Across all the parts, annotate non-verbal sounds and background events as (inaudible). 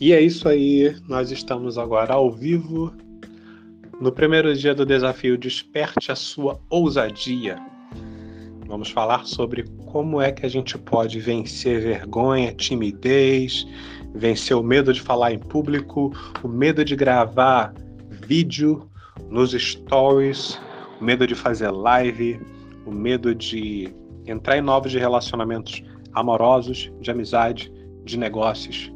E é isso aí, nós estamos agora ao vivo no primeiro dia do desafio Desperte a sua ousadia. Vamos falar sobre como é que a gente pode vencer vergonha, timidez, vencer o medo de falar em público, o medo de gravar vídeo nos stories, o medo de fazer live, o medo de entrar em novos relacionamentos amorosos, de amizade, de negócios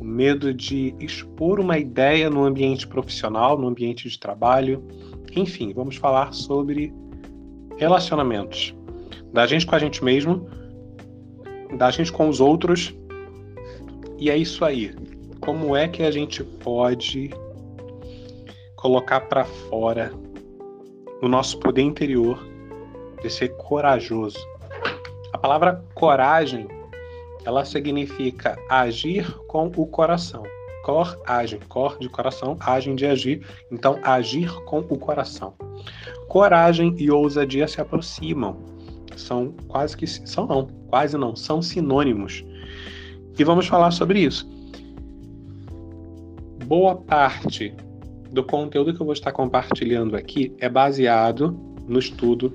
o medo de expor uma ideia no ambiente profissional, no ambiente de trabalho. Enfim, vamos falar sobre relacionamentos. Da gente com a gente mesmo, da gente com os outros. E é isso aí. Como é que a gente pode colocar para fora o nosso poder interior de ser corajoso? A palavra coragem ela significa agir com o coração. Cor, agem. Cor de coração, agem de agir. Então, agir com o coração. Coragem e ousadia se aproximam. São quase que. São não, quase não, são sinônimos. E vamos falar sobre isso. Boa parte do conteúdo que eu vou estar compartilhando aqui é baseado no estudo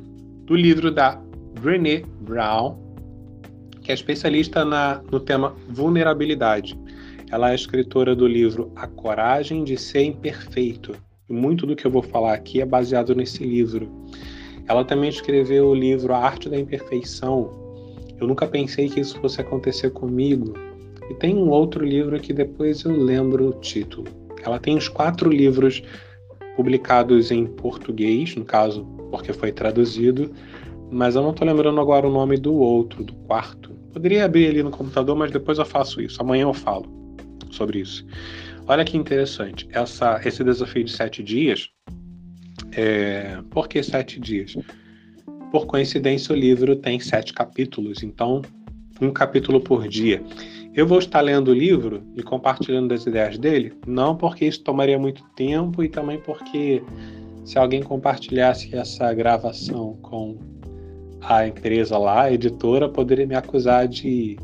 do livro da Brené Brown, que é especialista na, no tema vulnerabilidade. Ela é escritora do livro A Coragem de Ser Imperfeito. Muito do que eu vou falar aqui é baseado nesse livro. Ela também escreveu o livro A Arte da Imperfeição. Eu nunca pensei que isso fosse acontecer comigo. E tem um outro livro que depois eu lembro o título. Ela tem os quatro livros publicados em português, no caso, porque foi traduzido, mas eu não estou lembrando agora o nome do outro, do quarto. Poderia abrir ali no computador, mas depois eu faço isso. Amanhã eu falo sobre isso. Olha que interessante. Essa, esse desafio de sete dias. É... Por que sete dias? Por coincidência, o livro tem sete capítulos, então um capítulo por dia. Eu vou estar lendo o livro e compartilhando as ideias dele, não porque isso tomaria muito tempo e também porque se alguém compartilhasse essa gravação com a empresa lá, a editora, poderia me acusar de,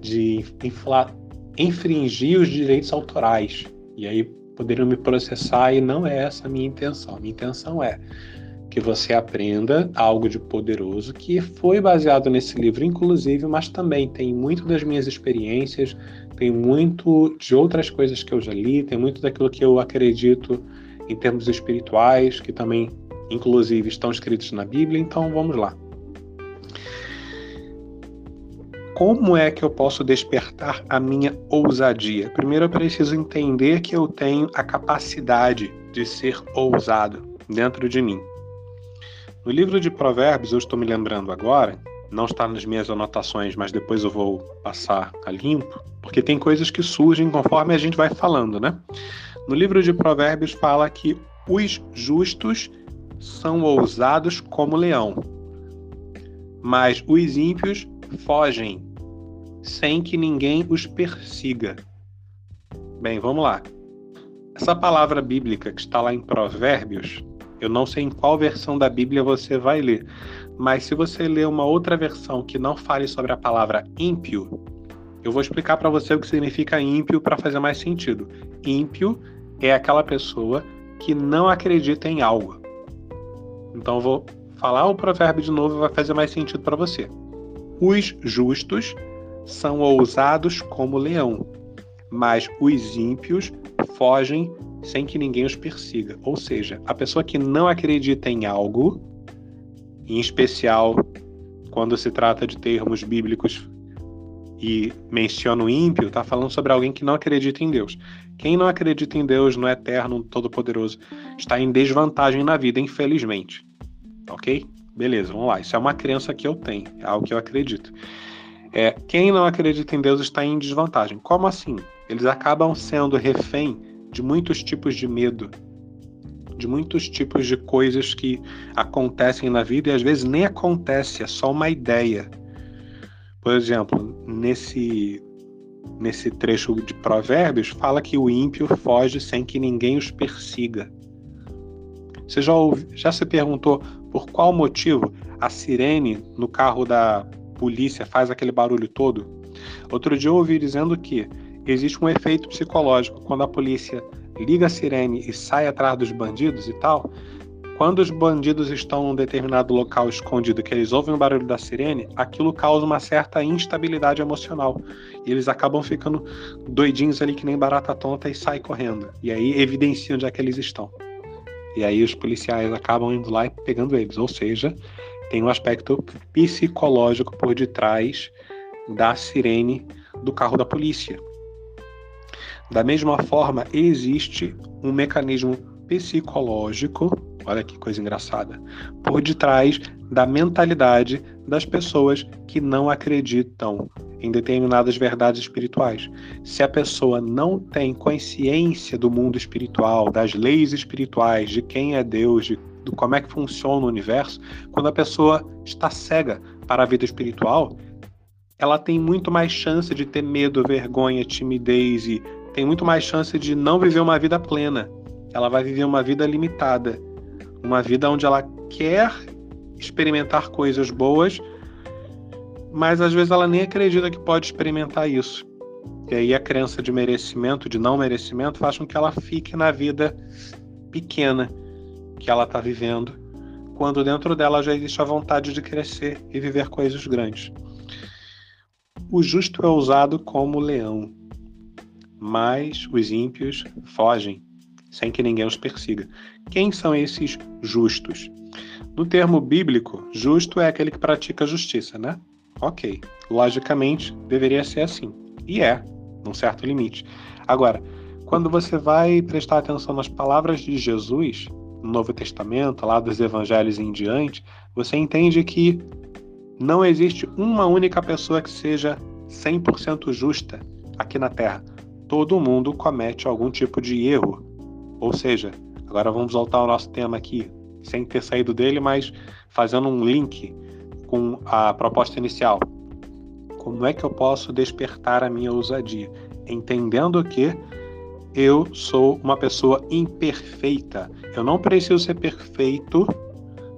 de infla, infringir os direitos autorais. E aí poderiam me processar e não é essa a minha intenção. A minha intenção é que você aprenda algo de poderoso que foi baseado nesse livro, inclusive, mas também tem muito das minhas experiências, tem muito de outras coisas que eu já li, tem muito daquilo que eu acredito em termos espirituais, que também inclusive estão escritos na Bíblia, então vamos lá. Como é que eu posso despertar a minha ousadia? Primeiro eu preciso entender que eu tenho a capacidade de ser ousado dentro de mim. No livro de Provérbios, eu estou me lembrando agora, não está nas minhas anotações, mas depois eu vou passar a limpo, porque tem coisas que surgem conforme a gente vai falando, né? No livro de Provérbios fala que os justos são ousados como leão, mas os ímpios fogem sem que ninguém os persiga. Bem, vamos lá. Essa palavra bíblica que está lá em Provérbios, eu não sei em qual versão da Bíblia você vai ler, mas se você ler uma outra versão que não fale sobre a palavra ímpio, eu vou explicar para você o que significa ímpio para fazer mais sentido. Ímpio é aquela pessoa que não acredita em algo. Então eu vou falar o provérbio de novo e vai fazer mais sentido para você. Os justos são ousados como leão, mas os ímpios fogem sem que ninguém os persiga. Ou seja, a pessoa que não acredita em algo, em especial quando se trata de termos bíblicos e menciona o ímpio, está falando sobre alguém que não acredita em Deus. Quem não acredita em Deus, no Eterno, no Todo-Poderoso, está em desvantagem na vida, infelizmente ok? Beleza, vamos lá. Isso é uma crença que eu tenho, é algo que eu acredito. É, quem não acredita em Deus está em desvantagem. Como assim? Eles acabam sendo refém de muitos tipos de medo, de muitos tipos de coisas que acontecem na vida e às vezes nem acontece, é só uma ideia. Por exemplo, nesse nesse trecho de Provérbios fala que o ímpio foge sem que ninguém os persiga. Você já, ouvi, já se perguntou por qual motivo a sirene no carro da polícia faz aquele barulho todo? Outro dia eu ouvi dizendo que existe um efeito psicológico. Quando a polícia liga a sirene e sai atrás dos bandidos e tal, quando os bandidos estão num determinado local escondido, que eles ouvem o barulho da sirene, aquilo causa uma certa instabilidade emocional. E eles acabam ficando doidinhos ali que nem barata tonta e saem correndo. E aí evidenciam onde é que eles estão. E aí os policiais acabam indo lá e pegando eles. Ou seja, tem um aspecto psicológico por detrás da sirene do carro da polícia. Da mesma forma, existe um mecanismo psicológico olha que coisa engraçada, por detrás da mentalidade das pessoas que não acreditam em determinadas verdades espirituais. Se a pessoa não tem consciência do mundo espiritual, das leis espirituais, de quem é Deus, de, de como é que funciona o universo, quando a pessoa está cega para a vida espiritual, ela tem muito mais chance de ter medo, vergonha, timidez e tem muito mais chance de não viver uma vida plena. Ela vai viver uma vida limitada uma vida onde ela quer experimentar coisas boas, mas às vezes ela nem acredita que pode experimentar isso. E aí a crença de merecimento, de não merecimento, faz com que ela fique na vida pequena que ela está vivendo, quando dentro dela já existe a vontade de crescer e viver coisas grandes. O justo é usado como leão, mas os ímpios fogem sem que ninguém os persiga. Quem são esses justos? No termo bíblico, justo é aquele que pratica justiça, né? Ok, logicamente deveria ser assim. E é, num certo limite. Agora, quando você vai prestar atenção nas palavras de Jesus, no Novo Testamento, lá dos evangelhos em diante, você entende que não existe uma única pessoa que seja 100% justa aqui na Terra. Todo mundo comete algum tipo de erro, ou seja, agora vamos voltar ao nosso tema aqui, sem ter saído dele, mas fazendo um link com a proposta inicial. Como é que eu posso despertar a minha ousadia? Entendendo que eu sou uma pessoa imperfeita. Eu não preciso ser perfeito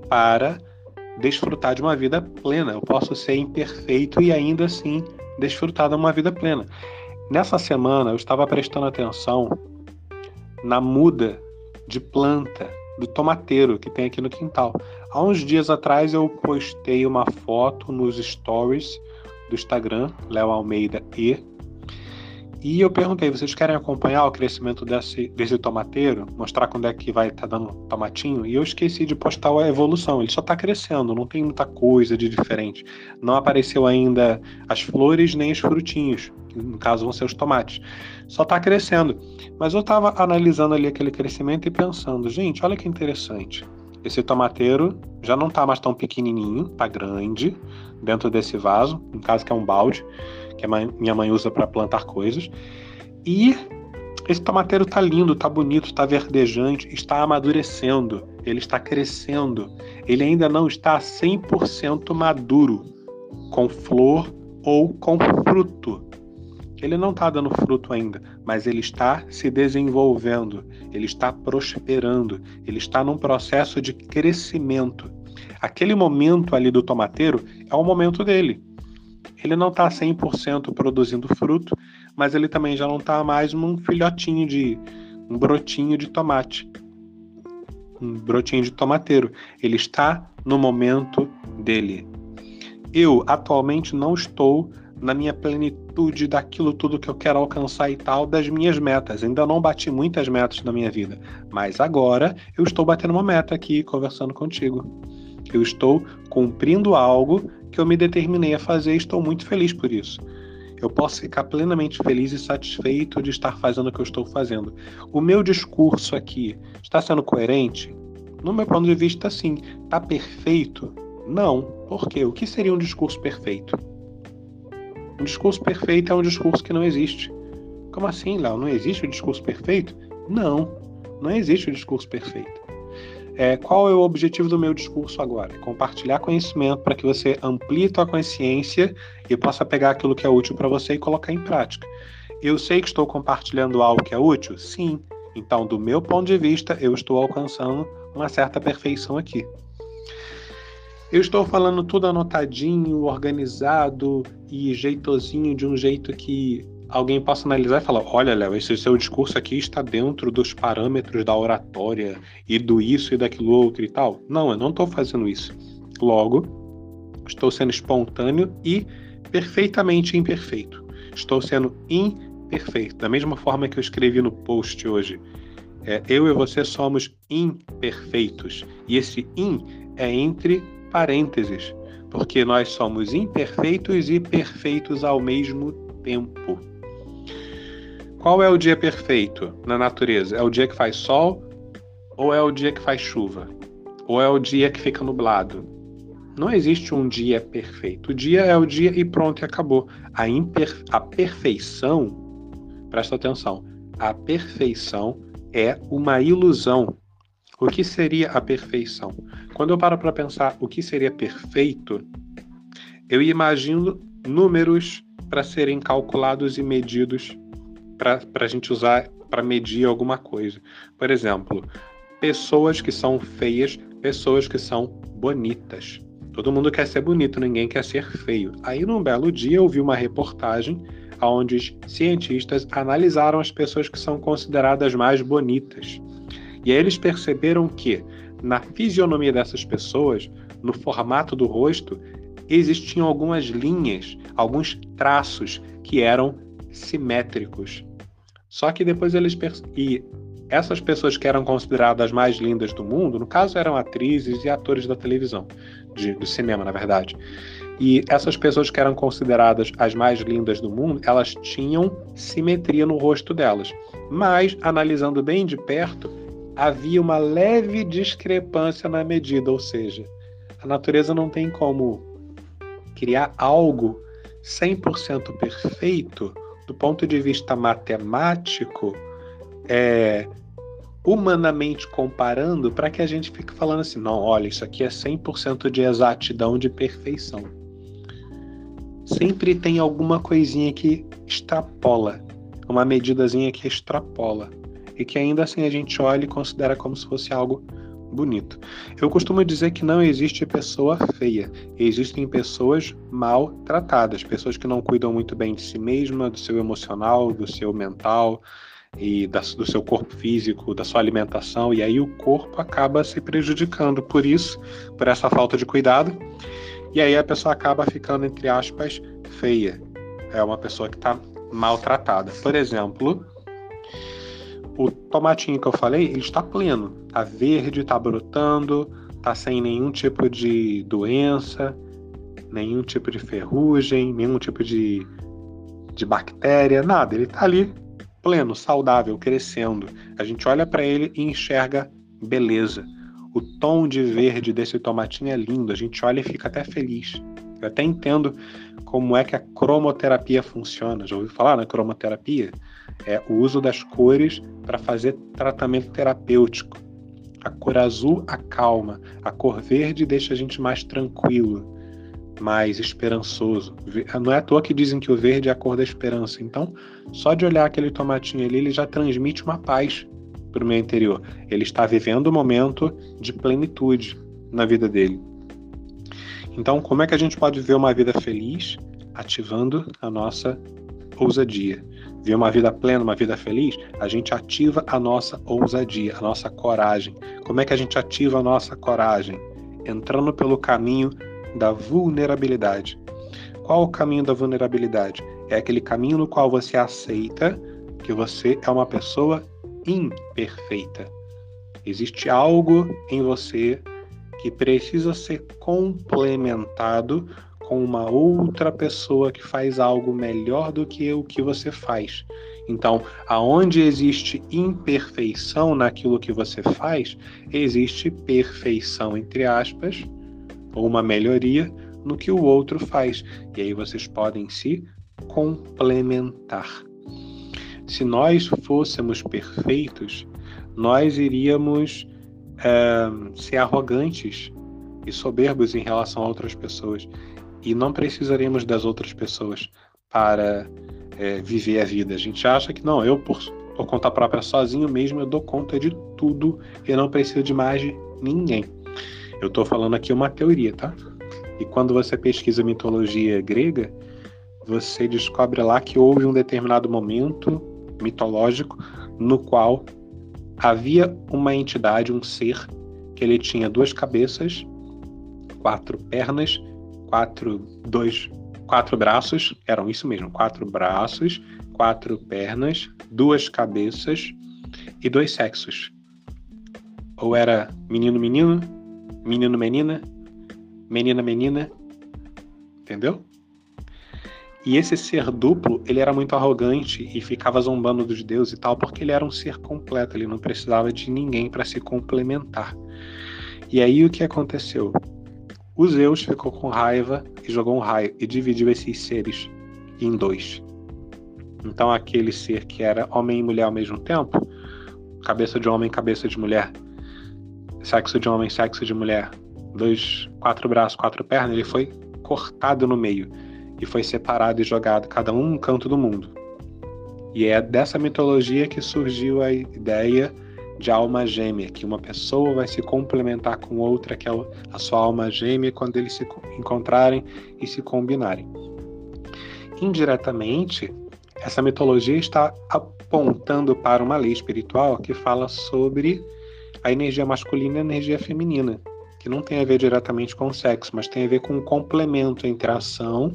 para desfrutar de uma vida plena. Eu posso ser imperfeito e ainda assim desfrutar de uma vida plena. Nessa semana eu estava prestando atenção na muda de planta do tomateiro que tem aqui no quintal. Há uns dias atrás eu postei uma foto nos stories do Instagram, Léo Almeida E, e eu perguntei, vocês querem acompanhar o crescimento desse, desse tomateiro? Mostrar quando é que vai estar tá dando tomatinho? E eu esqueci de postar a evolução. Ele só está crescendo, não tem muita coisa de diferente. Não apareceu ainda as flores nem os frutinhos, que no caso vão ser os tomates. Só está crescendo. Mas eu estava analisando ali aquele crescimento e pensando, gente, olha que interessante. Esse tomateiro já não está mais tão pequenininho, está grande dentro desse vaso, no caso que é um balde que minha mãe usa para plantar coisas. E esse tomateiro tá lindo, tá bonito, tá verdejante, está amadurecendo, ele está crescendo. Ele ainda não está 100% maduro, com flor ou com fruto. Ele não está dando fruto ainda, mas ele está se desenvolvendo, ele está prosperando, ele está num processo de crescimento. Aquele momento ali do tomateiro é o momento dele ele não está 100% produzindo fruto, mas ele também já não está mais num filhotinho de um brotinho de tomate, um brotinho de tomateiro. Ele está no momento dele. Eu atualmente não estou na minha plenitude daquilo tudo que eu quero alcançar e tal, das minhas metas. Ainda não bati muitas metas na minha vida, mas agora eu estou batendo uma meta aqui conversando contigo. Eu estou cumprindo algo que eu me determinei a fazer e estou muito feliz por isso. Eu posso ficar plenamente feliz e satisfeito de estar fazendo o que eu estou fazendo. O meu discurso aqui está sendo coerente? No meu ponto de vista, sim. Está perfeito? Não. Por quê? O que seria um discurso perfeito? Um discurso perfeito é um discurso que não existe. Como assim, Léo? Não existe o discurso perfeito? Não, não existe o discurso perfeito. É, qual é o objetivo do meu discurso agora? Compartilhar conhecimento para que você amplie sua consciência e possa pegar aquilo que é útil para você e colocar em prática. Eu sei que estou compartilhando algo que é útil? Sim. Então, do meu ponto de vista, eu estou alcançando uma certa perfeição aqui. Eu estou falando tudo anotadinho, organizado e jeitosinho de um jeito que alguém possa analisar e falar: olha, Léo, esse seu discurso aqui está dentro dos parâmetros da oratória e do isso e daquilo outro e tal. Não, eu não estou fazendo isso. Logo, estou sendo espontâneo e perfeitamente imperfeito. Estou sendo imperfeito. Da mesma forma que eu escrevi no post hoje. É, eu e você somos imperfeitos. E esse in é entre parênteses, porque nós somos imperfeitos e perfeitos ao mesmo tempo. Qual é o dia perfeito na natureza? É o dia que faz sol ou é o dia que faz chuva? Ou é o dia que fica nublado? Não existe um dia perfeito. O dia é o dia e pronto, e acabou. A, imper... a perfeição, presta atenção, a perfeição é uma ilusão. O que seria a perfeição? Quando eu paro para pensar o que seria perfeito, eu imagino números para serem calculados e medidos para a gente usar para medir alguma coisa. Por exemplo, pessoas que são feias, pessoas que são bonitas. Todo mundo quer ser bonito, ninguém quer ser feio. Aí, num belo dia, eu vi uma reportagem onde os cientistas analisaram as pessoas que são consideradas mais bonitas. E aí eles perceberam que, na fisionomia dessas pessoas, no formato do rosto, existiam algumas linhas, alguns traços que eram simétricos. Só que depois eles e essas pessoas que eram consideradas mais lindas do mundo, no caso eram atrizes e atores da televisão, de, do cinema, na verdade. E essas pessoas que eram consideradas as mais lindas do mundo, elas tinham simetria no rosto delas. Mas, analisando bem de perto, havia uma leve discrepância na medida, ou seja, a natureza não tem como criar algo 100% perfeito do ponto de vista matemático, é, humanamente comparando, para que a gente fique falando assim: não, olha, isso aqui é 100% de exatidão, de perfeição. Sempre tem alguma coisinha que extrapola, uma medidazinha que extrapola, e que ainda assim a gente olha e considera como se fosse algo bonito. Eu costumo dizer que não existe pessoa feia, existem pessoas mal tratadas, pessoas que não cuidam muito bem de si mesma, do seu emocional, do seu mental e da, do seu corpo físico, da sua alimentação, e aí o corpo acaba se prejudicando por isso, por essa falta de cuidado, e aí a pessoa acaba ficando, entre aspas, feia. É uma pessoa que está maltratada. Por exemplo, o tomatinho que eu falei, ele está pleno, está verde, está brotando, está sem nenhum tipo de doença, nenhum tipo de ferrugem, nenhum tipo de, de bactéria, nada. Ele está ali pleno, saudável, crescendo. A gente olha para ele e enxerga beleza. O tom de verde desse tomatinho é lindo, a gente olha e fica até feliz. Eu até entendo como é que a cromoterapia funciona. Já ouviu falar na cromoterapia? É o uso das cores para fazer tratamento terapêutico. A cor azul acalma, a cor verde deixa a gente mais tranquilo, mais esperançoso. Não é à toa que dizem que o verde é a cor da esperança. Então, só de olhar aquele tomatinho ali, ele já transmite uma paz para o meu interior. Ele está vivendo um momento de plenitude na vida dele. Então, como é que a gente pode ver uma vida feliz ativando a nossa ousadia? Ver uma vida plena, uma vida feliz, a gente ativa a nossa ousadia, a nossa coragem. Como é que a gente ativa a nossa coragem? Entrando pelo caminho da vulnerabilidade. Qual o caminho da vulnerabilidade? É aquele caminho no qual você aceita que você é uma pessoa imperfeita. Existe algo em você que precisa ser complementado com uma outra pessoa que faz algo melhor do que o que você faz. Então, aonde existe imperfeição naquilo que você faz, existe perfeição entre aspas, ou uma melhoria no que o outro faz. E aí vocês podem se complementar. Se nós fôssemos perfeitos, nós iríamos é, ser arrogantes e soberbos em relação a outras pessoas. E não precisaremos das outras pessoas para é, viver a vida. A gente acha que não, eu por, por conta própria, sozinho mesmo, eu dou conta de tudo e não preciso de mais de ninguém. Eu estou falando aqui uma teoria, tá? E quando você pesquisa mitologia grega, você descobre lá que houve um determinado momento mitológico no qual havia uma entidade, um ser, que ele tinha duas cabeças, quatro pernas, quatro, dois, quatro braços, eram isso mesmo, quatro braços, quatro pernas, duas cabeças e dois sexos. Ou era menino menino, menino menina, menina menina, entendeu? E esse ser duplo, ele era muito arrogante e ficava zombando dos deuses e tal, porque ele era um ser completo, ele não precisava de ninguém para se complementar. E aí o que aconteceu? O Zeus ficou com raiva e jogou um raio e dividiu esses seres em dois. Então aquele ser que era homem e mulher ao mesmo tempo, cabeça de homem, cabeça de mulher, sexo de homem, sexo de mulher, dois, quatro braços, quatro pernas, ele foi cortado no meio e foi separado e jogado cada um num canto do mundo. E é dessa mitologia que surgiu a ideia de alma gêmea, que uma pessoa vai se complementar com outra, que é a sua alma gêmea, quando eles se encontrarem e se combinarem. Indiretamente, essa mitologia está apontando para uma lei espiritual que fala sobre a energia masculina e a energia feminina, que não tem a ver diretamente com o sexo, mas tem a ver com o complemento entre a ação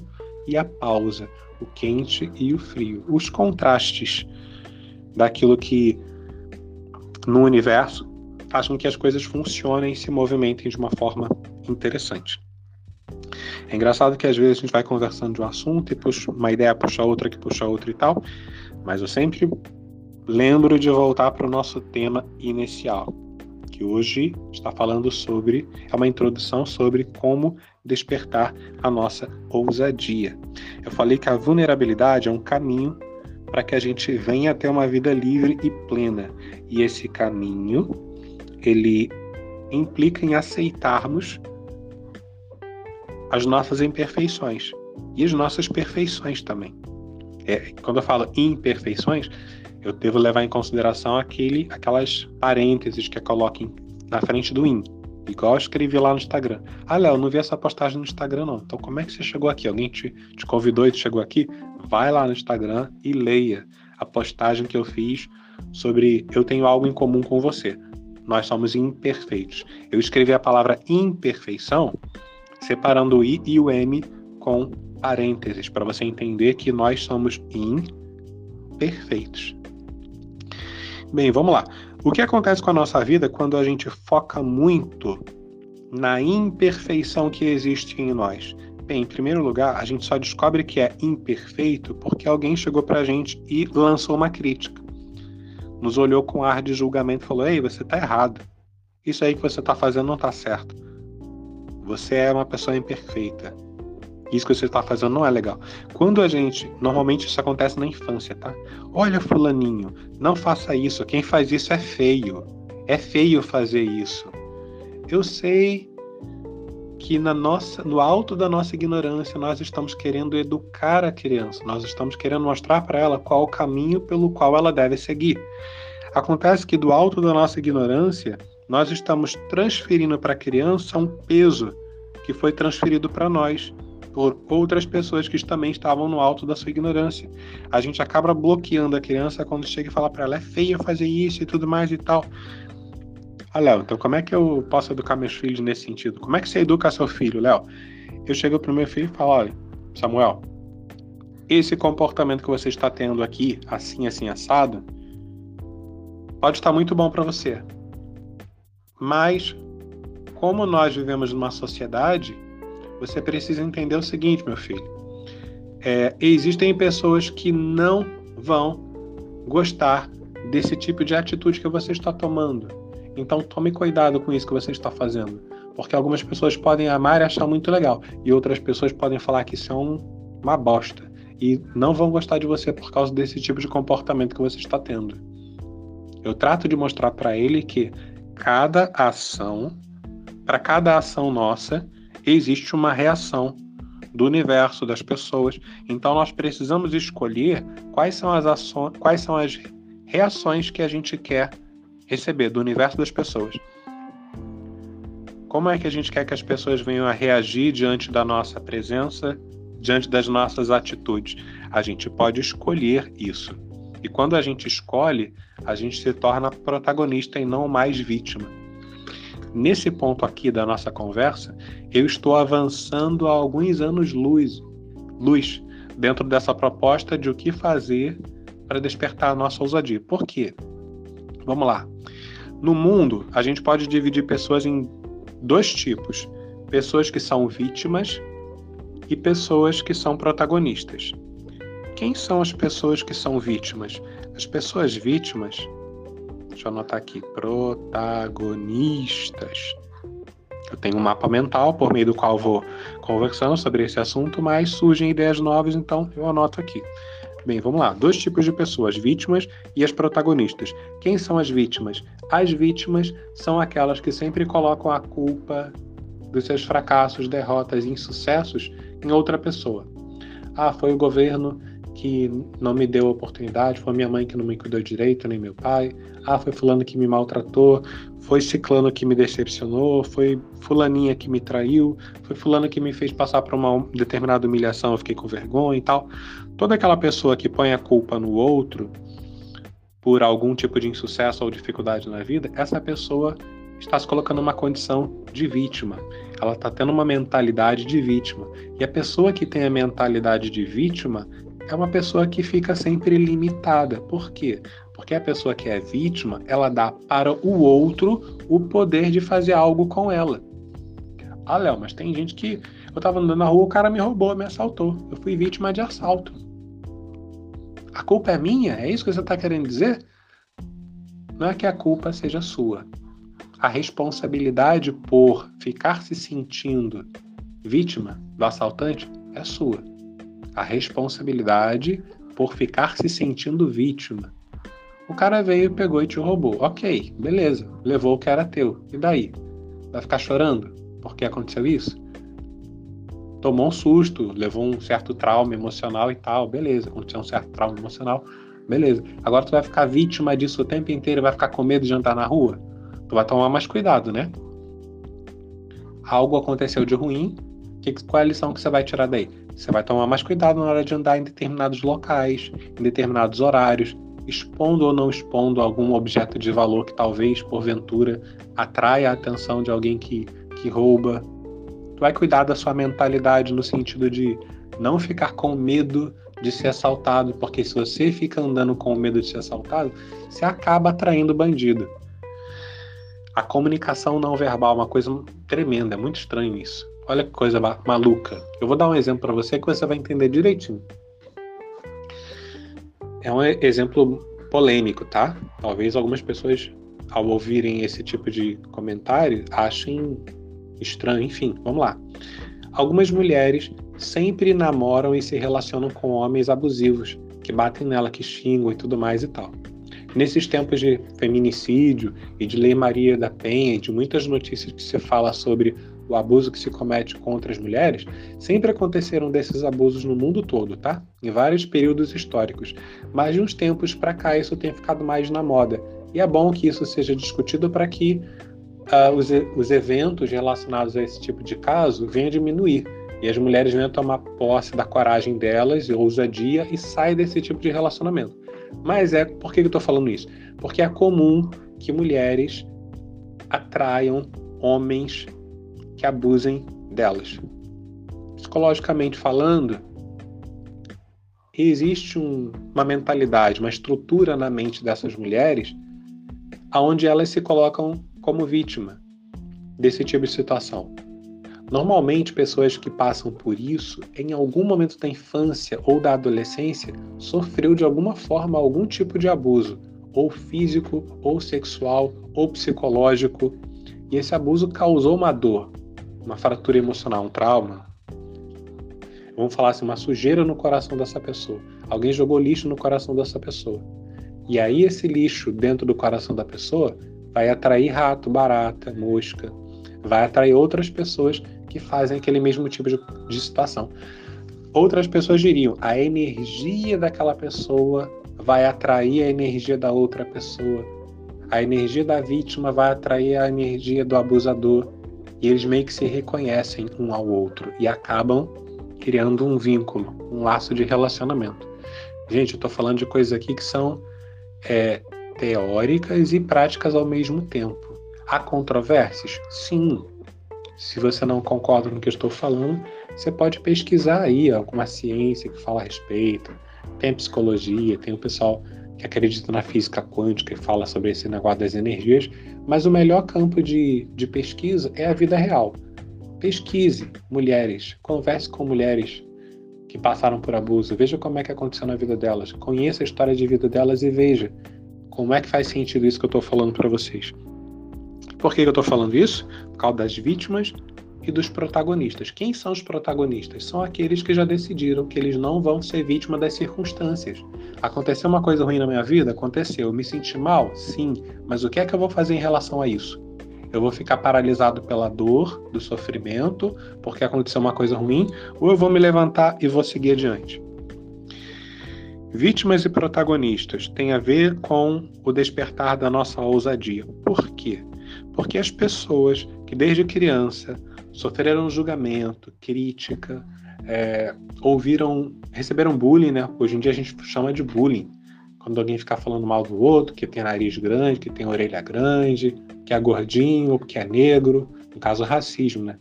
e a pausa, o quente e o frio, os contrastes daquilo que no universo faz com que as coisas funcionem e se movimentem de uma forma interessante. É engraçado que às vezes a gente vai conversando de um assunto e puxa uma ideia puxa outra que puxa outra e tal, mas eu sempre lembro de voltar para o nosso tema inicial, que hoje está falando sobre é uma introdução sobre como despertar a nossa ousadia. Eu falei que a vulnerabilidade é um caminho para que a gente venha a ter uma vida livre e plena. E esse caminho, ele implica em aceitarmos as nossas imperfeições e as nossas perfeições também. É, quando eu falo imperfeições, eu devo levar em consideração aquele, aquelas parênteses que eu coloco na frente do in. Igual eu escrevi lá no Instagram. Ah, Léo, não vi essa postagem no Instagram, não. Então, como é que você chegou aqui? Alguém te, te convidou e te chegou aqui? Vai lá no Instagram e leia a postagem que eu fiz sobre eu tenho algo em comum com você. Nós somos imperfeitos. Eu escrevi a palavra imperfeição separando o i e o m com parênteses para você entender que nós somos imperfeitos. Bem, vamos lá. O que acontece com a nossa vida quando a gente foca muito na imperfeição que existe em nós? Em primeiro lugar, a gente só descobre que é imperfeito porque alguém chegou para a gente e lançou uma crítica. Nos olhou com ar de julgamento e falou: Ei, você está errado. Isso aí que você está fazendo não está certo. Você é uma pessoa imperfeita. Isso que você está fazendo não é legal. Quando a gente. Normalmente isso acontece na infância, tá? Olha, Fulaninho, não faça isso. Quem faz isso é feio. É feio fazer isso. Eu sei que na nossa, no alto da nossa ignorância nós estamos querendo educar a criança, nós estamos querendo mostrar para ela qual o caminho pelo qual ela deve seguir. Acontece que do alto da nossa ignorância nós estamos transferindo para a criança um peso que foi transferido para nós por outras pessoas que também estavam no alto da sua ignorância. A gente acaba bloqueando a criança quando chega e fala para ela é feio fazer isso e tudo mais e tal. Ah, Léo, então como é que eu posso educar meus filhos nesse sentido? Como é que você educa seu filho, Léo? Eu chego pro meu filho e falo, olha, Samuel, esse comportamento que você está tendo aqui, assim, assim, assado, pode estar muito bom para você. Mas, como nós vivemos numa sociedade você precisa entender o seguinte, meu filho. É, existem pessoas que não vão gostar desse tipo de atitude que você está tomando. Então tome cuidado com isso que você está fazendo. Porque algumas pessoas podem amar e achar muito legal. E outras pessoas podem falar que isso é um, uma bosta. E não vão gostar de você por causa desse tipo de comportamento que você está tendo. Eu trato de mostrar para ele que cada ação, para cada ação nossa, existe uma reação do universo, das pessoas. Então nós precisamos escolher quais são as ações, quais são as reações que a gente quer receber do universo das pessoas. Como é que a gente quer que as pessoas venham a reagir diante da nossa presença, diante das nossas atitudes. A gente pode escolher isso. E quando a gente escolhe, a gente se torna protagonista e não mais vítima. Nesse ponto aqui da nossa conversa, eu estou avançando há alguns anos luz, luz dentro dessa proposta de o que fazer para despertar a nossa ousadia. Por quê? Vamos lá. No mundo, a gente pode dividir pessoas em dois tipos: pessoas que são vítimas e pessoas que são protagonistas. Quem são as pessoas que são vítimas? As pessoas vítimas, deixa eu anotar aqui, protagonistas. Eu tenho um mapa mental por meio do qual vou conversando sobre esse assunto, mas surgem ideias novas, então eu anoto aqui. Bem, vamos lá. Dois tipos de pessoas, vítimas e as protagonistas. Quem são as vítimas? As vítimas são aquelas que sempre colocam a culpa dos seus fracassos, derrotas e insucessos em outra pessoa. Ah, foi o governo que não me deu oportunidade, foi minha mãe que não me cuidou direito, nem meu pai. Ah, foi fulano que me maltratou, foi ciclano que me decepcionou, foi fulaninha que me traiu, foi fulano que me fez passar por uma determinada humilhação, eu fiquei com vergonha e tal. Toda aquela pessoa que põe a culpa no outro por algum tipo de insucesso ou dificuldade na vida, essa pessoa está se colocando numa condição de vítima. Ela está tendo uma mentalidade de vítima. E a pessoa que tem a mentalidade de vítima é uma pessoa que fica sempre limitada. Por quê? Porque a pessoa que é vítima, ela dá para o outro o poder de fazer algo com ela. Ah, Léo, mas tem gente que eu tava andando na rua, o cara me roubou, me assaltou. Eu fui vítima de assalto. A culpa é minha? É isso que você está querendo dizer? Não é que a culpa seja sua. A responsabilidade por ficar se sentindo vítima do assaltante é sua. A responsabilidade por ficar se sentindo vítima o cara veio, pegou e te roubou. Ok, beleza. Levou o que era teu. E daí? Vai ficar chorando porque aconteceu isso? Tomou um susto, levou um certo trauma emocional e tal. Beleza, aconteceu um certo trauma emocional. Beleza. Agora tu vai ficar vítima disso o tempo inteiro vai ficar com medo de andar na rua? Tu vai tomar mais cuidado, né? Algo aconteceu de ruim. Que, qual é a lição que você vai tirar daí? Você vai tomar mais cuidado na hora de andar em determinados locais, em determinados horários, expondo ou não expondo algum objeto de valor que talvez, porventura, atraia a atenção de alguém que, que rouba. Tu vai cuidar da sua mentalidade no sentido de não ficar com medo de ser assaltado, porque se você fica andando com medo de ser assaltado, você acaba atraindo bandido. A comunicação não verbal é uma coisa tremenda, é muito estranho isso. Olha que coisa maluca. Eu vou dar um exemplo para você que você vai entender direitinho é um exemplo polêmico, tá? Talvez algumas pessoas, ao ouvirem esse tipo de comentário, achem estranho. Enfim, vamos lá. Algumas mulheres sempre namoram e se relacionam com homens abusivos, que batem nela, que xingam e tudo mais e tal. Nesses tempos de feminicídio e de Lei Maria da Penha e de muitas notícias que se fala sobre o abuso que se comete contra as mulheres, sempre aconteceram desses abusos no mundo todo, tá? Em vários períodos históricos. Mas de uns tempos para cá isso tem ficado mais na moda. E é bom que isso seja discutido para que uh, os, os eventos relacionados a esse tipo de caso venham a diminuir. E as mulheres venham a tomar posse da coragem delas, e ousadia, e sair desse tipo de relacionamento. Mas é por que eu estou falando isso? Porque é comum que mulheres atraiam homens que abusem delas. Psicologicamente falando, existe um, uma mentalidade, uma estrutura na mente dessas mulheres aonde elas se colocam como vítima desse tipo de situação. Normalmente, pessoas que passam por isso, em algum momento da infância ou da adolescência, sofreu de alguma forma algum tipo de abuso, ou físico, ou sexual, ou psicológico, e esse abuso causou uma dor, uma fratura emocional, um trauma, vamos falar assim, uma sujeira no coração dessa pessoa. Alguém jogou lixo no coração dessa pessoa. E aí esse lixo dentro do coração da pessoa vai atrair rato, barata, mosca, vai atrair outras pessoas que fazem aquele mesmo tipo de, de situação. Outras pessoas diriam: a energia daquela pessoa vai atrair a energia da outra pessoa. A energia da vítima vai atrair a energia do abusador. E eles meio que se reconhecem um ao outro e acabam criando um vínculo, um laço de relacionamento. Gente, eu estou falando de coisas aqui que são é, teóricas e práticas ao mesmo tempo. Há controvérsias? Sim. Se você não concorda com o que eu estou falando, você pode pesquisar aí alguma ciência que fala a respeito. Tem psicologia, tem o pessoal que acredita na física quântica e fala sobre esse negócio das energias, mas o melhor campo de, de pesquisa é a vida real. Pesquise mulheres, converse com mulheres que passaram por abuso, veja como é que aconteceu na vida delas, conheça a história de vida delas e veja como é que faz sentido isso que eu estou falando para vocês. Por que eu estou falando isso? Por causa das vítimas e dos protagonistas. Quem são os protagonistas? São aqueles que já decidiram que eles não vão ser vítima das circunstâncias. Aconteceu uma coisa ruim na minha vida? Aconteceu. Eu me senti mal? Sim. Mas o que é que eu vou fazer em relação a isso? Eu vou ficar paralisado pela dor, do sofrimento, porque aconteceu uma coisa ruim, ou eu vou me levantar e vou seguir adiante? Vítimas e protagonistas tem a ver com o despertar da nossa ousadia. Por quê? Porque as pessoas que desde criança sofreram julgamento, crítica, é, ouviram, receberam bullying, né? Hoje em dia a gente chama de bullying. Quando alguém ficar falando mal do outro, que tem nariz grande, que tem orelha grande, que é gordinho, que é negro, no caso racismo, né?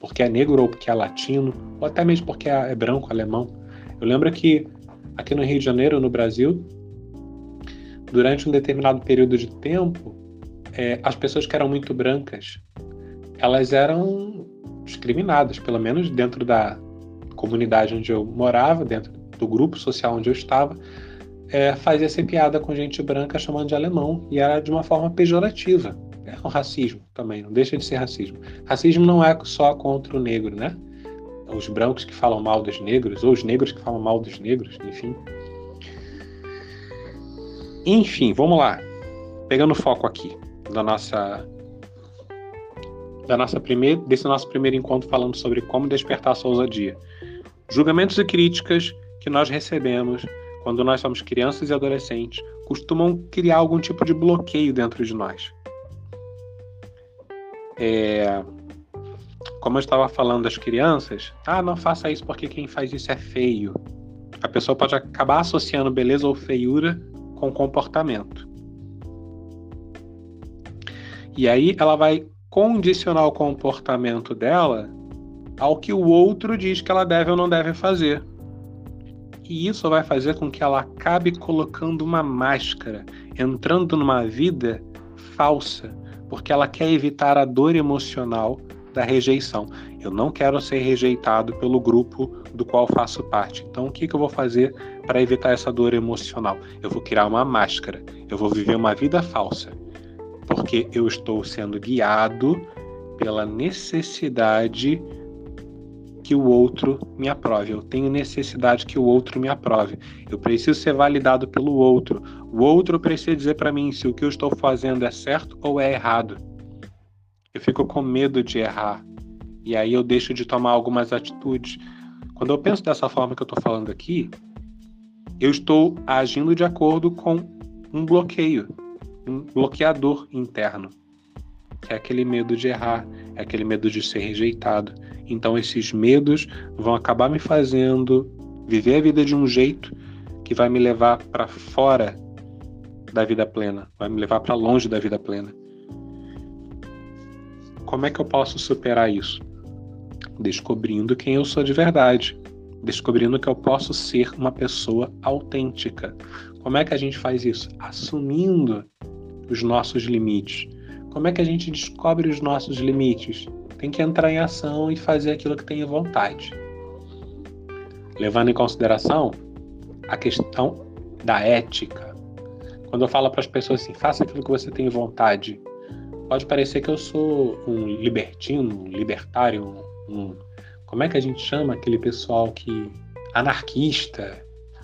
Porque é negro ou porque é latino, ou até mesmo porque é branco, alemão. Eu lembro que aqui no Rio de Janeiro, no Brasil, durante um determinado período de tempo, é, as pessoas que eram muito brancas, elas eram discriminadas, pelo menos dentro da comunidade onde eu morava, dentro do grupo social onde eu estava, é, fazia-se piada com gente branca chamando de alemão, e era de uma forma pejorativa. É um racismo também, não deixa de ser racismo. Racismo não é só contra o negro, né? os brancos que falam mal dos negros, ou os negros que falam mal dos negros, enfim. Enfim, vamos lá. Pegando foco aqui da nossa da nossa primeira, desse nosso primeiro encontro falando sobre como despertar sua ousadia. Julgamentos e críticas que nós recebemos quando nós somos crianças e adolescentes costumam criar algum tipo de bloqueio dentro de nós. É, como eu estava falando das crianças, ah, não faça isso porque quem faz isso é feio. A pessoa pode acabar associando beleza ou feiura com comportamento. E aí ela vai condicionar o comportamento dela ao que o outro diz que ela deve ou não deve fazer. E isso vai fazer com que ela acabe colocando uma máscara, entrando numa vida falsa, porque ela quer evitar a dor emocional da rejeição. Eu não quero ser rejeitado pelo grupo do qual faço parte. Então, o que, que eu vou fazer para evitar essa dor emocional? Eu vou criar uma máscara. Eu vou viver uma vida falsa. Porque eu estou sendo guiado pela necessidade que o outro me aprove. Eu tenho necessidade que o outro me aprove. Eu preciso ser validado pelo outro. O outro precisa dizer para mim se o que eu estou fazendo é certo ou é errado. Eu fico com medo de errar. E aí eu deixo de tomar algumas atitudes. Quando eu penso dessa forma que eu estou falando aqui, eu estou agindo de acordo com um bloqueio, bloqueador interno. É aquele medo de errar, é aquele medo de ser rejeitado. Então esses medos vão acabar me fazendo viver a vida de um jeito que vai me levar para fora da vida plena, vai me levar para longe da vida plena. Como é que eu posso superar isso? Descobrindo quem eu sou de verdade, descobrindo que eu posso ser uma pessoa autêntica. Como é que a gente faz isso? Assumindo os nossos limites. Como é que a gente descobre os nossos limites? Tem que entrar em ação e fazer aquilo que tem vontade. Levando em consideração a questão da ética. Quando eu falo para as pessoas assim, faça aquilo que você tem vontade, pode parecer que eu sou um libertino, um libertário, um, como é que a gente chama aquele pessoal que anarquista?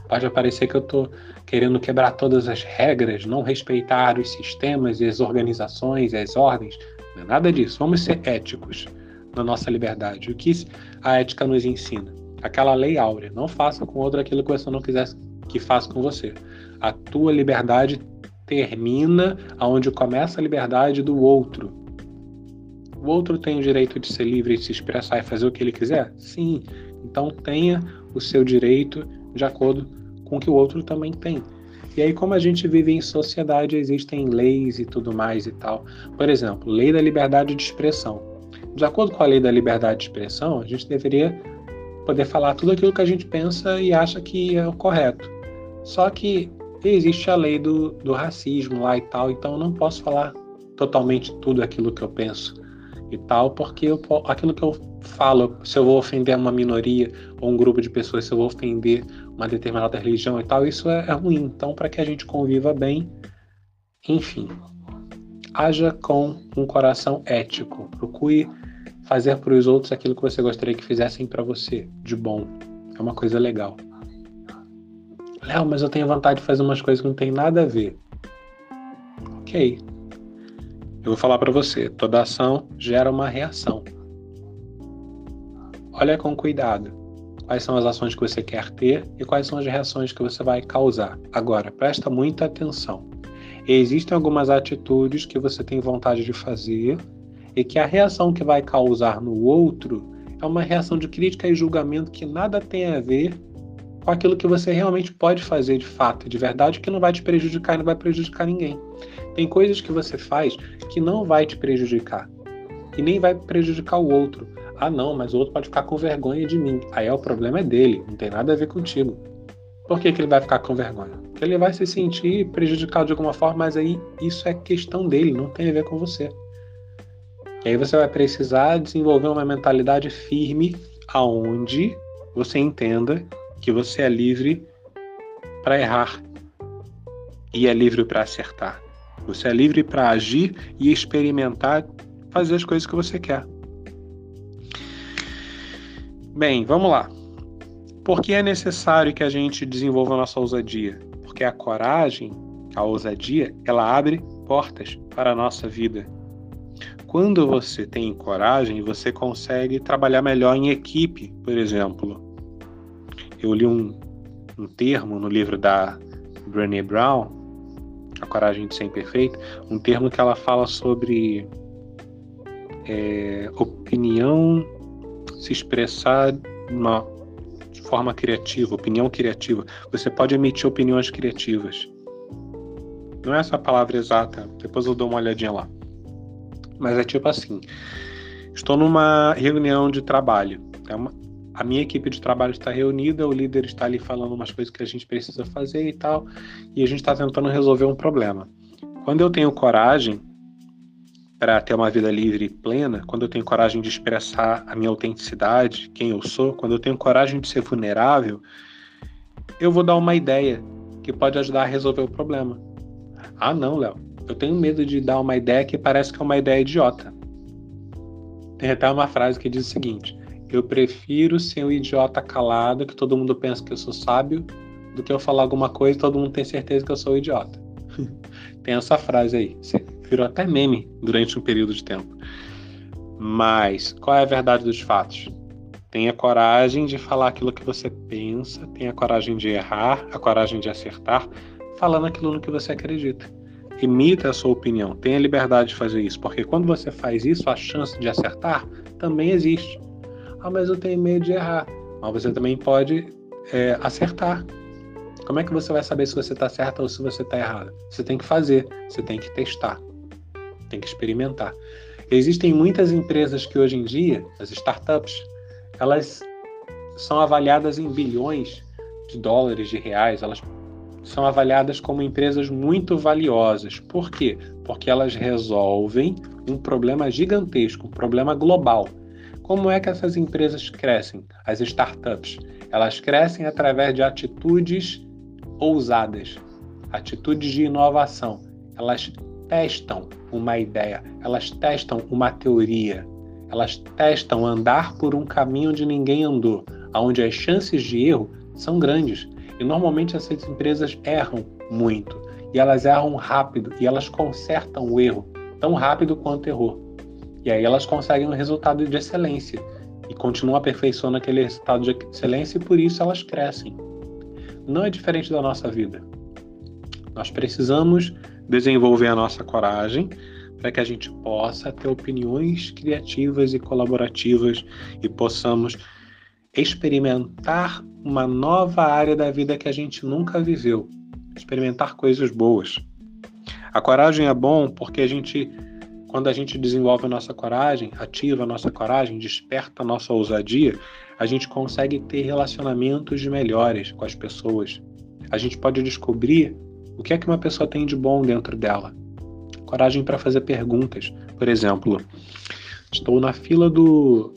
Pode parecer que eu estou querendo quebrar todas as regras, não respeitar os sistemas e as organizações e as ordens. Não é nada disso. Vamos ser éticos na nossa liberdade. O que a ética nos ensina? Aquela lei áurea. Não faça com outro aquilo que você não quiser que faça com você. A tua liberdade termina aonde começa a liberdade do outro. O outro tem o direito de ser livre, de se expressar e fazer o que ele quiser? Sim. Então tenha o seu direito de acordo com o que o outro também tem. E aí, como a gente vive em sociedade, existem leis e tudo mais e tal. Por exemplo, lei da liberdade de expressão. De acordo com a lei da liberdade de expressão, a gente deveria poder falar tudo aquilo que a gente pensa e acha que é o correto. Só que existe a lei do, do racismo lá e tal, então eu não posso falar totalmente tudo aquilo que eu penso e tal, porque eu, aquilo que eu falo, se eu vou ofender uma minoria ou um grupo de pessoas, se eu vou ofender uma determinada religião e tal, isso é, é ruim. Então, para que a gente conviva bem, enfim, haja com um coração ético. Procure fazer para os outros aquilo que você gostaria que fizessem para você, de bom. É uma coisa legal. Léo, mas eu tenho vontade de fazer umas coisas que não tem nada a ver. Ok. Eu vou falar para você: toda ação gera uma reação. Olha com cuidado quais são as ações que você quer ter e quais são as reações que você vai causar. Agora, presta muita atenção. Existem algumas atitudes que você tem vontade de fazer e que a reação que vai causar no outro é uma reação de crítica e julgamento que nada tem a ver com aquilo que você realmente pode fazer de fato, de verdade, que não vai te prejudicar e não vai prejudicar ninguém. Tem coisas que você faz que não vai te prejudicar e nem vai prejudicar o outro. Ah, não, mas o outro pode ficar com vergonha de mim. Aí é o problema é dele, não tem nada a ver contigo. Por que, que ele vai ficar com vergonha? Porque ele vai se sentir prejudicado de alguma forma, mas aí isso é questão dele, não tem a ver com você. E aí você vai precisar desenvolver uma mentalidade firme aonde você entenda que você é livre para errar e é livre para acertar. Você é livre para agir e experimentar fazer as coisas que você quer. Bem, vamos lá. Por que é necessário que a gente desenvolva a nossa ousadia? Porque a coragem, a ousadia, ela abre portas para a nossa vida. Quando você tem coragem, você consegue trabalhar melhor em equipe, por exemplo. Eu li um, um termo no livro da Brené Brown, A Coragem de Ser Imperfeito, um termo que ela fala sobre é, opinião se expressar de uma forma criativa, opinião criativa. Você pode emitir opiniões criativas. Não é essa a palavra exata, depois eu dou uma olhadinha lá. Mas é tipo assim: estou numa reunião de trabalho. É uma, a minha equipe de trabalho está reunida, o líder está ali falando umas coisas que a gente precisa fazer e tal, e a gente está tentando resolver um problema. Quando eu tenho coragem para ter uma vida livre e plena, quando eu tenho coragem de expressar a minha autenticidade, quem eu sou, quando eu tenho coragem de ser vulnerável, eu vou dar uma ideia que pode ajudar a resolver o problema. Ah, não, Léo, eu tenho medo de dar uma ideia que parece que é uma ideia idiota. Tem até uma frase que diz o seguinte: Eu prefiro ser um idiota calado, que todo mundo pensa que eu sou sábio, do que eu falar alguma coisa e todo mundo tem certeza que eu sou um idiota. (laughs) tem essa frase aí virou até meme durante um período de tempo. Mas qual é a verdade dos fatos? Tenha coragem de falar aquilo que você pensa, tenha coragem de errar, a coragem de acertar, falando aquilo no que você acredita. Imita a sua opinião, tenha liberdade de fazer isso, porque quando você faz isso, a chance de acertar também existe. Ah, mas eu tenho medo de errar. Mas você também pode é, acertar. Como é que você vai saber se você está certo ou se você está errado? Você tem que fazer, você tem que testar tem que experimentar. Existem muitas empresas que hoje em dia, as startups, elas são avaliadas em bilhões de dólares, de reais, elas são avaliadas como empresas muito valiosas. Por quê? Porque elas resolvem um problema gigantesco, um problema global. Como é que essas empresas crescem? As startups, elas crescem através de atitudes ousadas, atitudes de inovação. Elas testam uma ideia, elas testam uma teoria, elas testam andar por um caminho onde ninguém andou, onde as chances de erro são grandes. E normalmente essas empresas erram muito, e elas erram rápido, e elas consertam o erro tão rápido quanto errou. E aí elas conseguem um resultado de excelência e continuam aperfeiçoando aquele resultado de excelência e por isso elas crescem. Não é diferente da nossa vida. Nós precisamos desenvolver a nossa coragem para que a gente possa ter opiniões criativas e colaborativas e possamos experimentar uma nova área da vida que a gente nunca viveu, experimentar coisas boas. A coragem é bom porque a gente, quando a gente desenvolve a nossa coragem, ativa a nossa coragem, desperta a nossa ousadia, a gente consegue ter relacionamentos melhores com as pessoas. A gente pode descobrir o que é que uma pessoa tem de bom dentro dela. Coragem para fazer perguntas. Por exemplo, estou na fila do,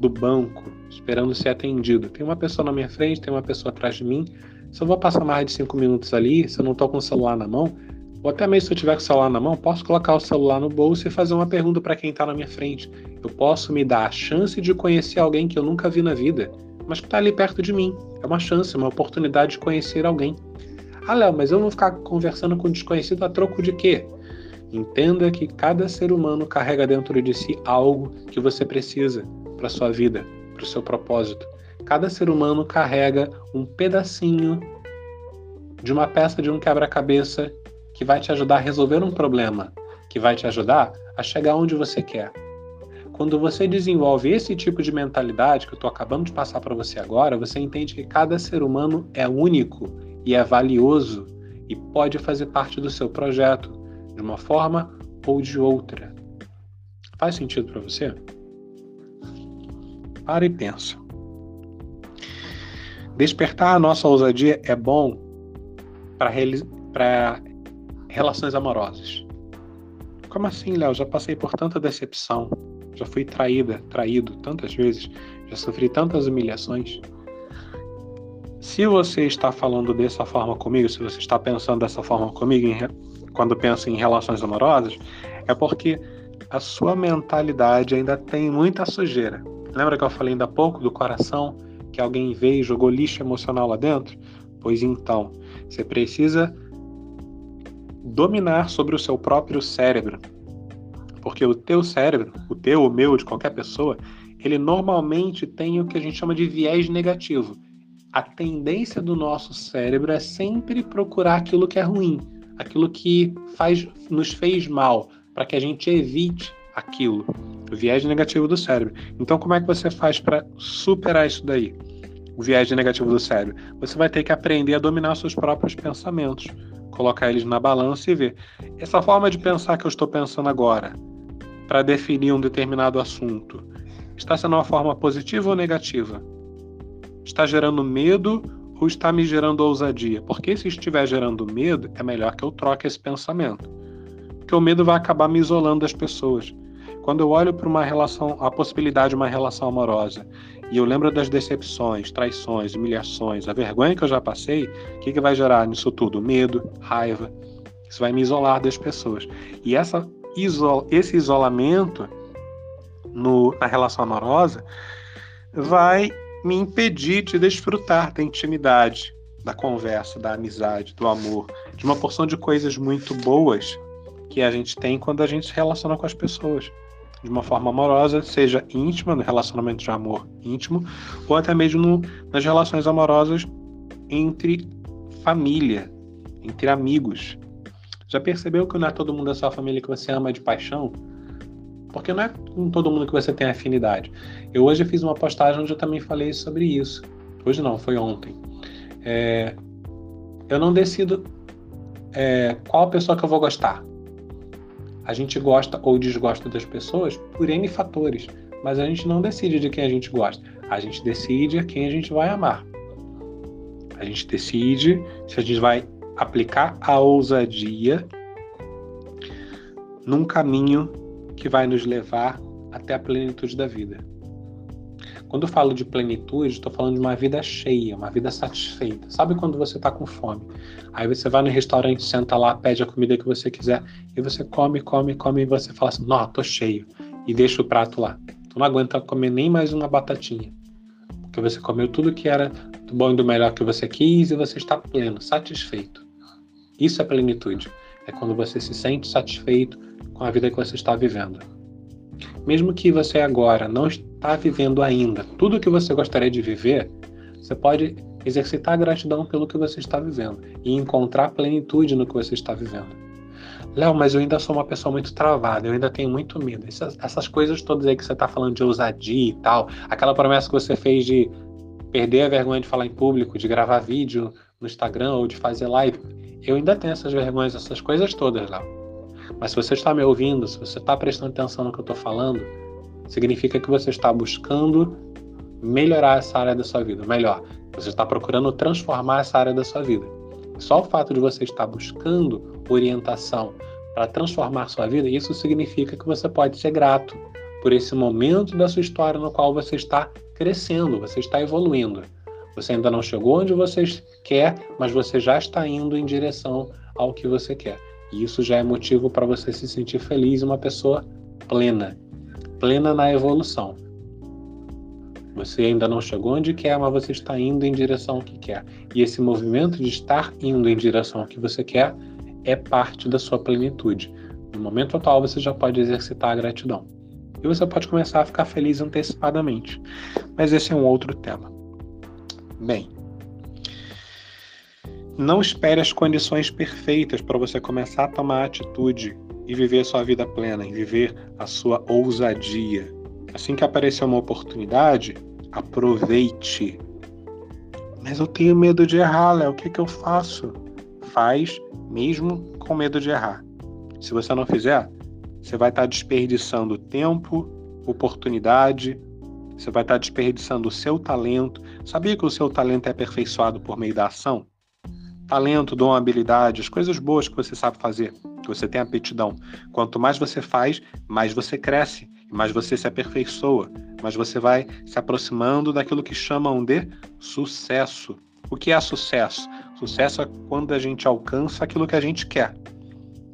do banco esperando ser atendido. Tem uma pessoa na minha frente, tem uma pessoa atrás de mim. Se eu vou passar mais de cinco minutos ali, se eu não estou com o celular na mão, ou até mesmo se eu tiver com o celular na mão, posso colocar o celular no bolso e fazer uma pergunta para quem está na minha frente. Eu posso me dar a chance de conhecer alguém que eu nunca vi na vida, mas que está ali perto de mim. É uma chance, uma oportunidade de conhecer alguém. Ah, Léo, mas eu vou ficar conversando com desconhecido a troco de quê? Entenda que cada ser humano carrega dentro de si algo que você precisa para sua vida, para o seu propósito. Cada ser humano carrega um pedacinho de uma peça de um quebra-cabeça que vai te ajudar a resolver um problema, que vai te ajudar a chegar onde você quer. Quando você desenvolve esse tipo de mentalidade que eu estou acabando de passar para você agora, você entende que cada ser humano é único e é valioso e pode fazer parte do seu projeto de uma forma ou de outra. Faz sentido para você? Para e pensa. Despertar a nossa ousadia é bom para relações amorosas. Como assim, Léo? Já passei por tanta decepção, já fui traída, traído tantas vezes, já sofri tantas humilhações. Se você está falando dessa forma comigo, se você está pensando dessa forma comigo em, quando pensa em relações amorosas, é porque a sua mentalidade ainda tem muita sujeira. Lembra que eu falei ainda há pouco do coração, que alguém veio e jogou lixo emocional lá dentro? Pois então, você precisa dominar sobre o seu próprio cérebro. Porque o teu cérebro, o teu, o meu, de qualquer pessoa, ele normalmente tem o que a gente chama de viés negativo a tendência do nosso cérebro é sempre procurar aquilo que é ruim, aquilo que faz, nos fez mal, para que a gente evite aquilo, o viés negativo do cérebro. Então, como é que você faz para superar isso daí? O viés negativo do cérebro. Você vai ter que aprender a dominar seus próprios pensamentos, colocar eles na balança e ver. Essa forma de pensar que eu estou pensando agora, para definir um determinado assunto, está sendo uma forma positiva ou negativa? Está gerando medo ou está me gerando ousadia? Porque se estiver gerando medo, é melhor que eu troque esse pensamento. Porque o medo vai acabar me isolando das pessoas. Quando eu olho para uma relação, a possibilidade de uma relação amorosa, e eu lembro das decepções, traições, humilhações, a vergonha que eu já passei, o que, que vai gerar nisso tudo? Medo, raiva. Isso vai me isolar das pessoas. E essa, esse isolamento no, na relação amorosa vai me impedir de desfrutar da intimidade, da conversa, da amizade, do amor, de uma porção de coisas muito boas que a gente tem quando a gente se relaciona com as pessoas. De uma forma amorosa, seja íntima, no relacionamento de amor íntimo, ou até mesmo no, nas relações amorosas entre família, entre amigos. Já percebeu que não é todo mundo da sua família que você ama de paixão? porque não é com todo mundo que você tem afinidade. Eu hoje fiz uma postagem onde eu também falei sobre isso. Hoje não, foi ontem. É, eu não decido é, qual pessoa que eu vou gostar. A gente gosta ou desgosta das pessoas por N fatores, mas a gente não decide de quem a gente gosta. A gente decide a quem a gente vai amar. A gente decide se a gente vai aplicar a ousadia num caminho que vai nos levar até a plenitude da vida. Quando eu falo de plenitude, estou falando de uma vida cheia, uma vida satisfeita. Sabe quando você está com fome? Aí você vai no restaurante, senta lá, pede a comida que você quiser, e você come, come, come, e você fala assim: Não, tô cheio. E deixa o prato lá. Tu não aguenta comer nem mais uma batatinha. Porque você comeu tudo que era do bom e do melhor que você quis e você está pleno, satisfeito. Isso é plenitude. É quando você se sente satisfeito, com a vida que você está vivendo. Mesmo que você agora não está vivendo ainda tudo o que você gostaria de viver, você pode exercitar gratidão pelo que você está vivendo e encontrar plenitude no que você está vivendo. Léo, mas eu ainda sou uma pessoa muito travada, eu ainda tenho muito medo. Essas, essas coisas todas aí que você está falando de ousadia e tal, aquela promessa que você fez de perder a vergonha de falar em público, de gravar vídeo no Instagram ou de fazer live, eu ainda tenho essas vergonhas, essas coisas todas, Léo. Mas se você está me ouvindo, se você está prestando atenção no que eu estou falando, significa que você está buscando melhorar essa área da sua vida. Melhor, você está procurando transformar essa área da sua vida. Só o fato de você estar buscando orientação para transformar sua vida, isso significa que você pode ser grato por esse momento da sua história no qual você está crescendo, você está evoluindo. Você ainda não chegou onde você quer, mas você já está indo em direção ao que você quer. E isso já é motivo para você se sentir feliz, uma pessoa plena, plena na evolução. Você ainda não chegou onde quer, mas você está indo em direção ao que quer. E esse movimento de estar indo em direção ao que você quer é parte da sua plenitude. No momento atual, você já pode exercitar a gratidão. E você pode começar a ficar feliz antecipadamente. Mas esse é um outro tema. Bem, não espere as condições perfeitas para você começar a tomar atitude e viver a sua vida plena, e viver a sua ousadia. Assim que aparecer uma oportunidade, aproveite. Mas eu tenho medo de errar, Léo. O que, que eu faço? Faz mesmo com medo de errar. Se você não fizer, você vai estar desperdiçando tempo, oportunidade, você vai estar desperdiçando o seu talento. Sabia que o seu talento é aperfeiçoado por meio da ação? Talento, dom, habilidade, as coisas boas que você sabe fazer, que você tem aptidão. Quanto mais você faz, mais você cresce, mais você se aperfeiçoa, mas você vai se aproximando daquilo que chamam de sucesso. O que é sucesso? Sucesso é quando a gente alcança aquilo que a gente quer.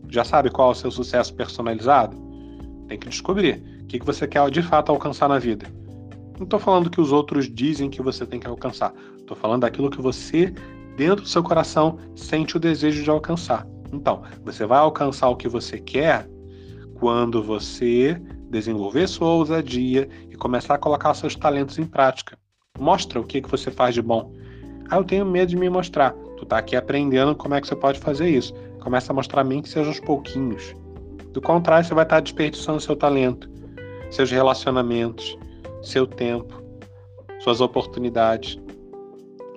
Já sabe qual é o seu sucesso personalizado? Tem que descobrir o que você quer de fato alcançar na vida. Não estou falando que os outros dizem que você tem que alcançar. Estou falando daquilo que você, dentro do seu coração, sente o desejo de alcançar. Então, você vai alcançar o que você quer quando você desenvolver sua ousadia e começar a colocar seus talentos em prática. Mostra o que, que você faz de bom. Ah, eu tenho medo de me mostrar. Tu tá aqui aprendendo como é que você pode fazer isso. Começa a mostrar mim que seja aos pouquinhos. Do contrário, você vai estar desperdiçando seu talento, seus relacionamentos, seu tempo, suas oportunidades,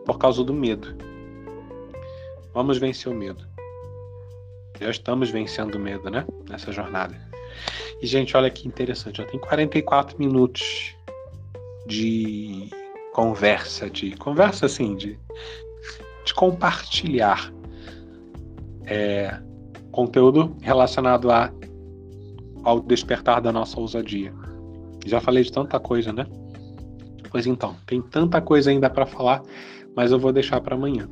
por causa do medo. Vamos vencer o medo. Já estamos vencendo o medo, né? Nessa jornada. E, gente, olha que interessante, já tem 44 minutos de conversa, de conversa assim, de, de compartilhar é, conteúdo relacionado a, ao despertar da nossa ousadia. Já falei de tanta coisa, né? Pois então, tem tanta coisa ainda para falar, mas eu vou deixar para amanhã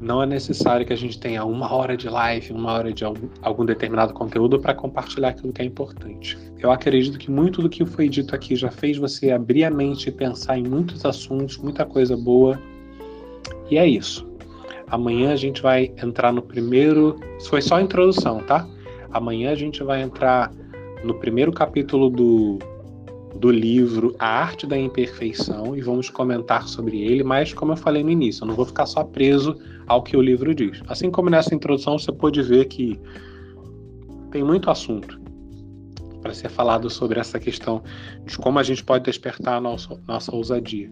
não é necessário que a gente tenha uma hora de live, uma hora de algum, algum determinado conteúdo para compartilhar aquilo que é importante. Eu acredito que muito do que foi dito aqui já fez você abrir a mente e pensar em muitos assuntos, muita coisa boa. E é isso. Amanhã a gente vai entrar no primeiro. Isso foi só a introdução, tá? Amanhã a gente vai entrar no primeiro capítulo do do livro A Arte da Imperfeição e vamos comentar sobre ele, mas como eu falei no início, eu não vou ficar só preso ao que o livro diz. Assim como nessa introdução você pode ver que tem muito assunto para ser falado sobre essa questão de como a gente pode despertar a nossa, nossa ousadia.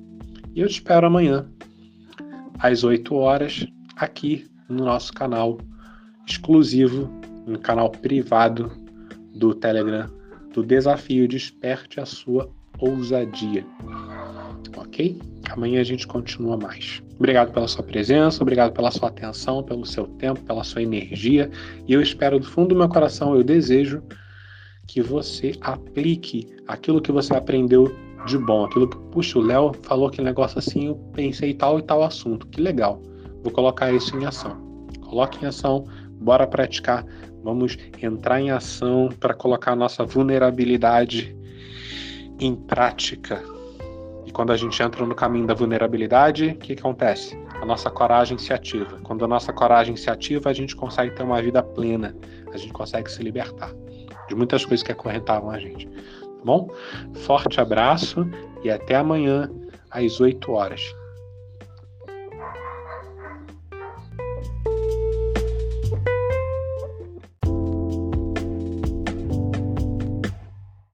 E eu te espero amanhã, às 8 horas, aqui no nosso canal exclusivo, no canal privado do Telegram do desafio Desperte a sua ousadia. Ok? Amanhã a gente continua mais. Obrigado pela sua presença, obrigado pela sua atenção, pelo seu tempo, pela sua energia. E eu espero do fundo do meu coração, eu desejo que você aplique aquilo que você aprendeu de bom. Aquilo que, puxa, o Léo falou aquele negócio assim, eu pensei tal e tal assunto. Que legal. Vou colocar isso em ação. Coloque em ação, bora praticar. Vamos entrar em ação para colocar a nossa vulnerabilidade em prática. E quando a gente entra no caminho da vulnerabilidade, o que, que acontece? A nossa coragem se ativa. Quando a nossa coragem se ativa, a gente consegue ter uma vida plena. A gente consegue se libertar de muitas coisas que acorrentavam a gente. Tá bom? Forte abraço e até amanhã às 8 horas.